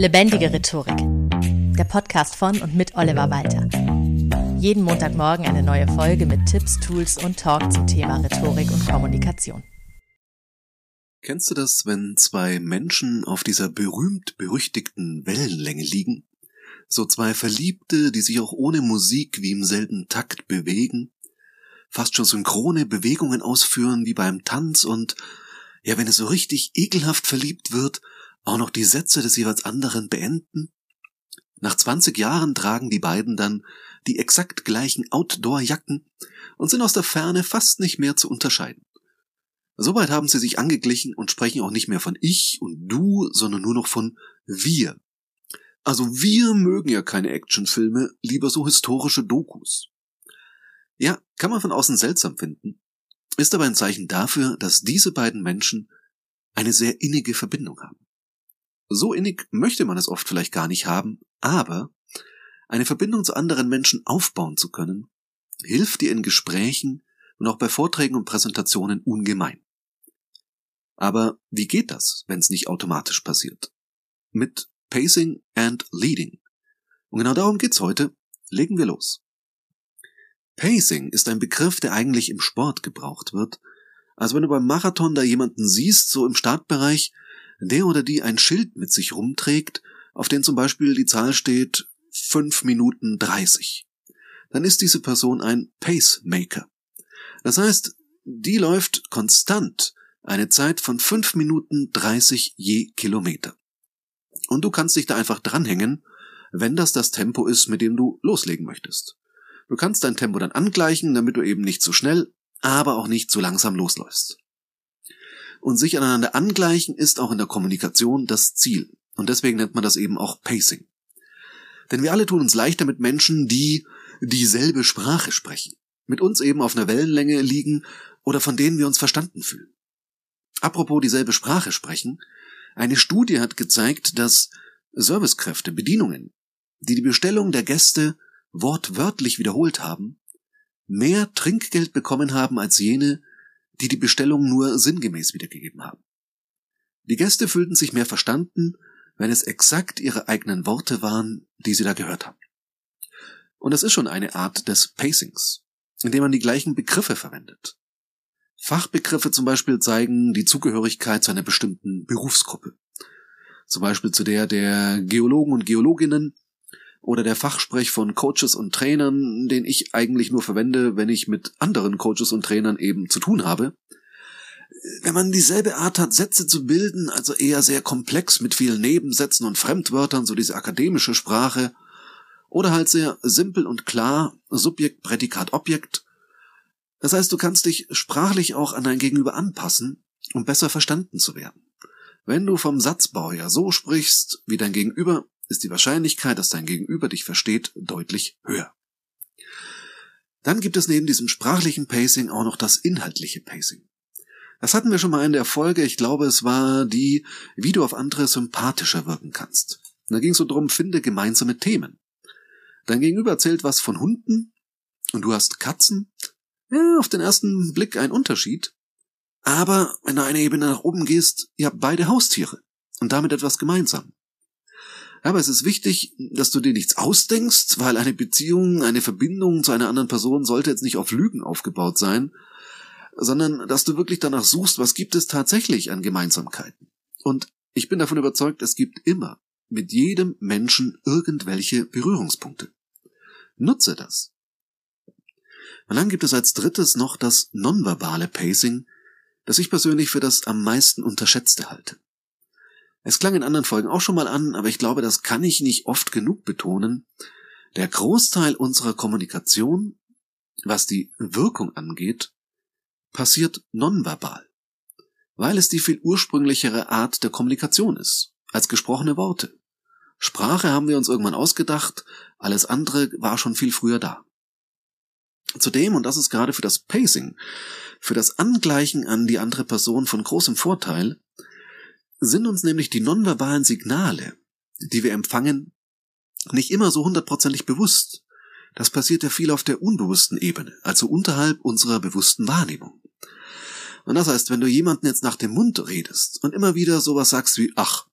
Lebendige Rhetorik. Der Podcast von und mit Oliver Walter. Jeden Montagmorgen eine neue Folge mit Tipps, Tools und Talk zum Thema Rhetorik und Kommunikation. Kennst du das, wenn zwei Menschen auf dieser berühmt-berüchtigten Wellenlänge liegen? So zwei Verliebte, die sich auch ohne Musik wie im selben Takt bewegen, fast schon synchrone Bewegungen ausführen wie beim Tanz und, ja, wenn es so richtig ekelhaft verliebt wird, auch noch die Sätze des jeweils anderen beenden? Nach 20 Jahren tragen die beiden dann die exakt gleichen Outdoor-Jacken und sind aus der Ferne fast nicht mehr zu unterscheiden. Soweit haben sie sich angeglichen und sprechen auch nicht mehr von ich und du, sondern nur noch von wir. Also wir mögen ja keine Actionfilme, lieber so historische Dokus. Ja, kann man von außen seltsam finden, ist aber ein Zeichen dafür, dass diese beiden Menschen eine sehr innige Verbindung haben. So innig möchte man es oft vielleicht gar nicht haben, aber eine Verbindung zu anderen Menschen aufbauen zu können, hilft dir in Gesprächen und auch bei Vorträgen und Präsentationen ungemein. Aber wie geht das, wenn es nicht automatisch passiert? Mit Pacing and Leading. Und genau darum geht's heute. Legen wir los. Pacing ist ein Begriff, der eigentlich im Sport gebraucht wird. Also wenn du beim Marathon da jemanden siehst, so im Startbereich, der oder die ein Schild mit sich rumträgt, auf dem zum Beispiel die Zahl steht 5 Minuten 30, dann ist diese Person ein Pacemaker. Das heißt, die läuft konstant eine Zeit von 5 Minuten 30 je Kilometer. Und du kannst dich da einfach dranhängen, wenn das das Tempo ist, mit dem du loslegen möchtest. Du kannst dein Tempo dann angleichen, damit du eben nicht zu schnell, aber auch nicht zu langsam losläufst und sich aneinander angleichen ist auch in der Kommunikation das Ziel. Und deswegen nennt man das eben auch Pacing. Denn wir alle tun uns leichter mit Menschen, die dieselbe Sprache sprechen, mit uns eben auf einer Wellenlänge liegen oder von denen wir uns verstanden fühlen. Apropos dieselbe Sprache sprechen, eine Studie hat gezeigt, dass Servicekräfte, Bedienungen, die die Bestellung der Gäste wortwörtlich wiederholt haben, mehr Trinkgeld bekommen haben als jene, die die Bestellung nur sinngemäß wiedergegeben haben. Die Gäste fühlten sich mehr verstanden, wenn es exakt ihre eigenen Worte waren, die sie da gehört haben. Und es ist schon eine Art des Pacings, indem man die gleichen Begriffe verwendet. Fachbegriffe zum Beispiel zeigen die Zugehörigkeit zu einer bestimmten Berufsgruppe. Zum Beispiel zu der der Geologen und Geologinnen oder der Fachsprech von Coaches und Trainern, den ich eigentlich nur verwende, wenn ich mit anderen Coaches und Trainern eben zu tun habe. Wenn man dieselbe Art hat, Sätze zu bilden, also eher sehr komplex mit vielen Nebensätzen und Fremdwörtern, so diese akademische Sprache, oder halt sehr simpel und klar, Subjekt, Prädikat, Objekt. Das heißt, du kannst dich sprachlich auch an dein Gegenüber anpassen, um besser verstanden zu werden. Wenn du vom Satzbau ja so sprichst, wie dein Gegenüber ist die Wahrscheinlichkeit, dass dein Gegenüber dich versteht, deutlich höher. Dann gibt es neben diesem sprachlichen Pacing auch noch das inhaltliche Pacing. Das hatten wir schon mal in der Folge, ich glaube, es war die, wie du auf andere sympathischer wirken kannst. Da ging es so drum, finde gemeinsame Themen. Dein Gegenüber erzählt was von Hunden und du hast Katzen. Ja, auf den ersten Blick ein Unterschied. Aber wenn du eine Ebene nach oben gehst, ihr habt beide Haustiere und damit etwas gemeinsam. Aber es ist wichtig, dass du dir nichts ausdenkst, weil eine Beziehung, eine Verbindung zu einer anderen Person sollte jetzt nicht auf Lügen aufgebaut sein, sondern dass du wirklich danach suchst, was gibt es tatsächlich an Gemeinsamkeiten. Und ich bin davon überzeugt, es gibt immer mit jedem Menschen irgendwelche Berührungspunkte. Nutze das. Und dann gibt es als drittes noch das nonverbale Pacing, das ich persönlich für das am meisten unterschätzte halte. Es klang in anderen Folgen auch schon mal an, aber ich glaube, das kann ich nicht oft genug betonen. Der Großteil unserer Kommunikation, was die Wirkung angeht, passiert nonverbal, weil es die viel ursprünglichere Art der Kommunikation ist, als gesprochene Worte. Sprache haben wir uns irgendwann ausgedacht, alles andere war schon viel früher da. Zudem, und das ist gerade für das Pacing, für das Angleichen an die andere Person von großem Vorteil, sind uns nämlich die nonverbalen Signale, die wir empfangen, nicht immer so hundertprozentig bewusst. Das passiert ja viel auf der unbewussten Ebene, also unterhalb unserer bewussten Wahrnehmung. Und das heißt, wenn du jemanden jetzt nach dem Mund redest und immer wieder sowas sagst wie ach,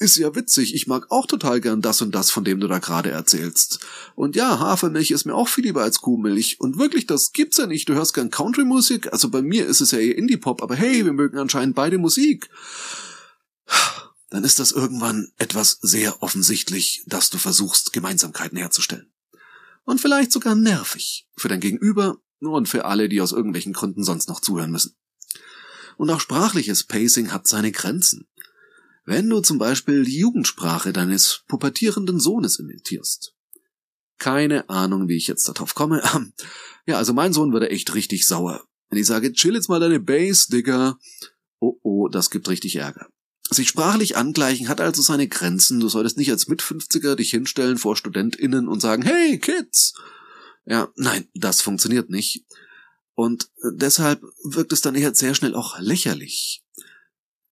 ist ja witzig, ich mag auch total gern das und das, von dem du da gerade erzählst. Und ja, Hafermilch ist mir auch viel lieber als Kuhmilch. Und wirklich, das gibt's ja nicht. Du hörst gern Country-Musik, also bei mir ist es ja eher Indie-Pop, aber hey, wir mögen anscheinend beide Musik. Dann ist das irgendwann etwas sehr offensichtlich, dass du versuchst, Gemeinsamkeiten herzustellen. Und vielleicht sogar nervig. Für dein Gegenüber und für alle, die aus irgendwelchen Gründen sonst noch zuhören müssen. Und auch sprachliches Pacing hat seine Grenzen. Wenn du zum Beispiel die Jugendsprache deines pubertierenden Sohnes imitierst. Keine Ahnung, wie ich jetzt darauf komme. Ja, also mein Sohn würde echt richtig sauer. Wenn ich sage, chill jetzt mal deine Bass, Digga. Oh oh, das gibt richtig Ärger. Sich sprachlich angleichen hat also seine Grenzen. Du solltest nicht als Mit-50er dich hinstellen vor StudentInnen und sagen, hey, Kids! Ja, nein, das funktioniert nicht. Und deshalb wirkt es dann eher sehr schnell auch lächerlich.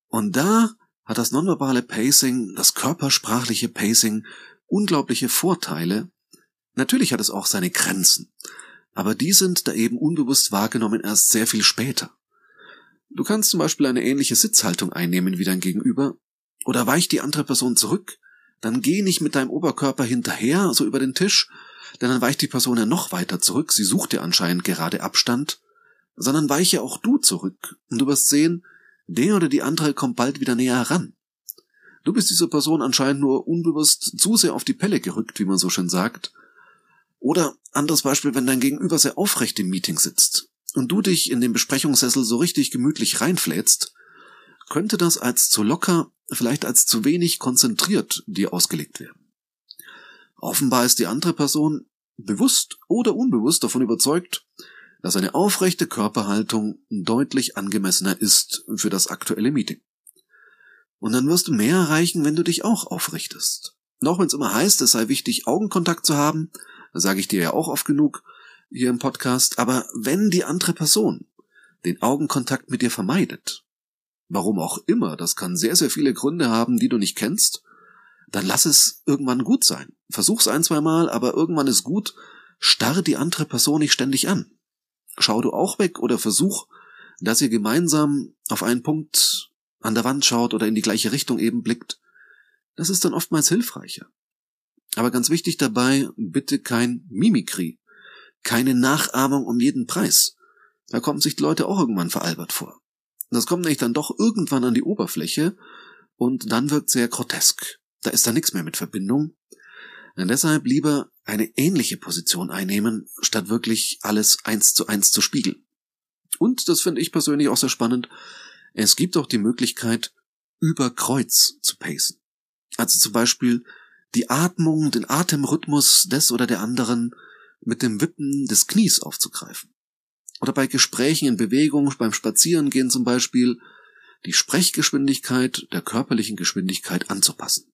Und da hat das nonverbale Pacing, das körpersprachliche Pacing unglaubliche Vorteile. Natürlich hat es auch seine Grenzen, aber die sind da eben unbewusst wahrgenommen erst sehr viel später. Du kannst zum Beispiel eine ähnliche Sitzhaltung einnehmen wie dein Gegenüber, oder weicht die andere Person zurück, dann geh nicht mit deinem Oberkörper hinterher, so über den Tisch, denn dann weicht die Person ja noch weiter zurück, sie sucht dir anscheinend gerade Abstand, sondern weiche auch du zurück, und du wirst sehen, der oder die andere kommt bald wieder näher heran. Du bist dieser Person anscheinend nur unbewusst zu sehr auf die Pelle gerückt, wie man so schön sagt. Oder anderes Beispiel, wenn dein Gegenüber sehr aufrecht im Meeting sitzt und du dich in den Besprechungssessel so richtig gemütlich reinflätst, könnte das als zu locker, vielleicht als zu wenig konzentriert dir ausgelegt werden. Offenbar ist die andere Person bewusst oder unbewusst davon überzeugt, dass eine aufrechte Körperhaltung deutlich angemessener ist für das aktuelle Meeting. Und dann wirst du mehr erreichen, wenn du dich auch aufrichtest. Noch wenn es immer heißt, es sei wichtig, Augenkontakt zu haben, sage ich dir ja auch oft genug hier im Podcast, aber wenn die andere Person den Augenkontakt mit dir vermeidet, warum auch immer, das kann sehr, sehr viele Gründe haben, die du nicht kennst, dann lass es irgendwann gut sein. Versuch's ein, zwei Mal, aber irgendwann ist gut, starre die andere Person nicht ständig an schau du auch weg oder versuch, dass ihr gemeinsam auf einen Punkt an der Wand schaut oder in die gleiche Richtung eben blickt. Das ist dann oftmals hilfreicher. Aber ganz wichtig dabei, bitte kein Mimikry. Keine Nachahmung um jeden Preis. Da kommen sich die Leute auch irgendwann veralbert vor. Das kommt nämlich dann doch irgendwann an die Oberfläche und dann wirkt sehr grotesk. Da ist da nichts mehr mit Verbindung. Und deshalb lieber eine ähnliche Position einnehmen, statt wirklich alles eins zu eins zu spiegeln. Und, das finde ich persönlich auch sehr spannend, es gibt auch die Möglichkeit, über Kreuz zu pacen. Also zum Beispiel die Atmung, den Atemrhythmus des oder der anderen mit dem Wippen des Knies aufzugreifen. Oder bei Gesprächen in Bewegung, beim Spazierengehen zum Beispiel, die Sprechgeschwindigkeit der körperlichen Geschwindigkeit anzupassen.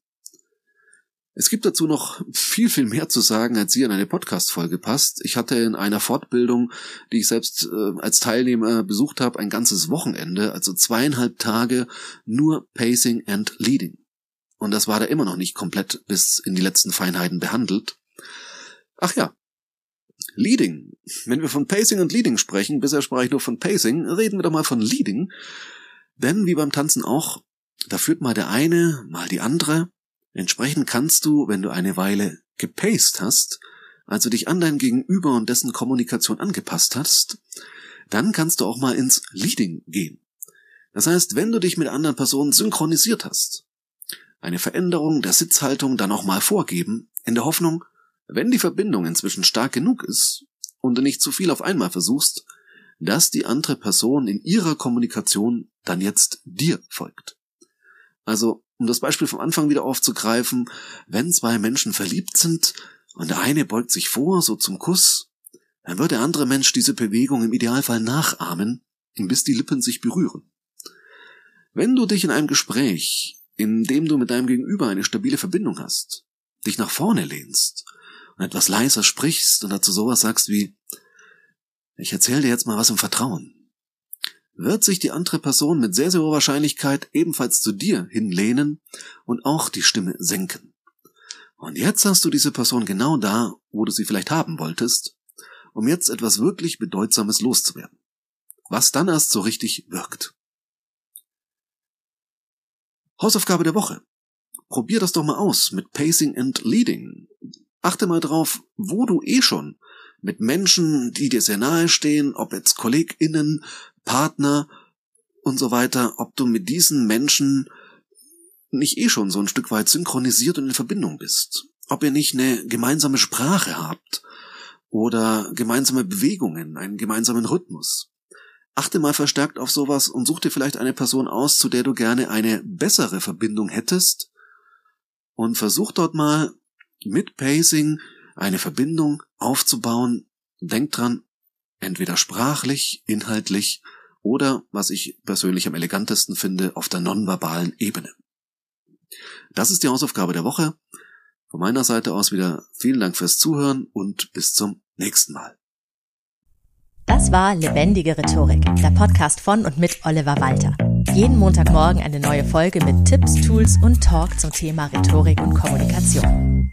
Es gibt dazu noch viel, viel mehr zu sagen, als hier in eine Podcast-Folge passt. Ich hatte in einer Fortbildung, die ich selbst äh, als Teilnehmer besucht habe, ein ganzes Wochenende, also zweieinhalb Tage nur Pacing and Leading. Und das war da immer noch nicht komplett bis in die letzten Feinheiten behandelt. Ach ja. Leading. Wenn wir von Pacing und Leading sprechen, bisher sprach ich nur von Pacing, reden wir doch mal von Leading. Denn wie beim Tanzen auch, da führt mal der eine, mal die andere, Entsprechend kannst du, wenn du eine Weile gepaced hast, also dich an dein Gegenüber und dessen Kommunikation angepasst hast, dann kannst du auch mal ins Leading gehen. Das heißt, wenn du dich mit anderen Personen synchronisiert hast, eine Veränderung der Sitzhaltung dann auch mal vorgeben, in der Hoffnung, wenn die Verbindung inzwischen stark genug ist und du nicht zu viel auf einmal versuchst, dass die andere Person in ihrer Kommunikation dann jetzt dir folgt. Also um das Beispiel vom Anfang wieder aufzugreifen, wenn zwei Menschen verliebt sind und der eine beugt sich vor, so zum Kuss, dann wird der andere Mensch diese Bewegung im Idealfall nachahmen, bis die Lippen sich berühren. Wenn du dich in einem Gespräch, in dem du mit deinem Gegenüber eine stabile Verbindung hast, dich nach vorne lehnst und etwas leiser sprichst und dazu sowas sagst wie, ich erzähle dir jetzt mal was im Vertrauen wird sich die andere Person mit sehr, sehr hoher Wahrscheinlichkeit ebenfalls zu dir hinlehnen und auch die Stimme senken. Und jetzt hast du diese Person genau da, wo du sie vielleicht haben wolltest, um jetzt etwas wirklich Bedeutsames loszuwerden. Was dann erst so richtig wirkt. Hausaufgabe der Woche. probier das doch mal aus mit Pacing and Leading. Achte mal drauf, wo du eh schon mit Menschen, die dir sehr nahe stehen, ob jetzt KollegInnen, Partner und so weiter, ob du mit diesen Menschen nicht eh schon so ein Stück weit synchronisiert und in Verbindung bist. Ob ihr nicht eine gemeinsame Sprache habt oder gemeinsame Bewegungen, einen gemeinsamen Rhythmus. Achte mal verstärkt auf sowas und such dir vielleicht eine Person aus, zu der du gerne eine bessere Verbindung hättest und versuch dort mal mit Pacing eine Verbindung aufzubauen. Denk dran, entweder sprachlich, inhaltlich oder, was ich persönlich am elegantesten finde, auf der nonverbalen Ebene. Das ist die Hausaufgabe der Woche. Von meiner Seite aus wieder vielen Dank fürs Zuhören und bis zum nächsten Mal. Das war Lebendige Rhetorik, der Podcast von und mit Oliver Walter. Jeden Montagmorgen eine neue Folge mit Tipps, Tools und Talk zum Thema Rhetorik und Kommunikation.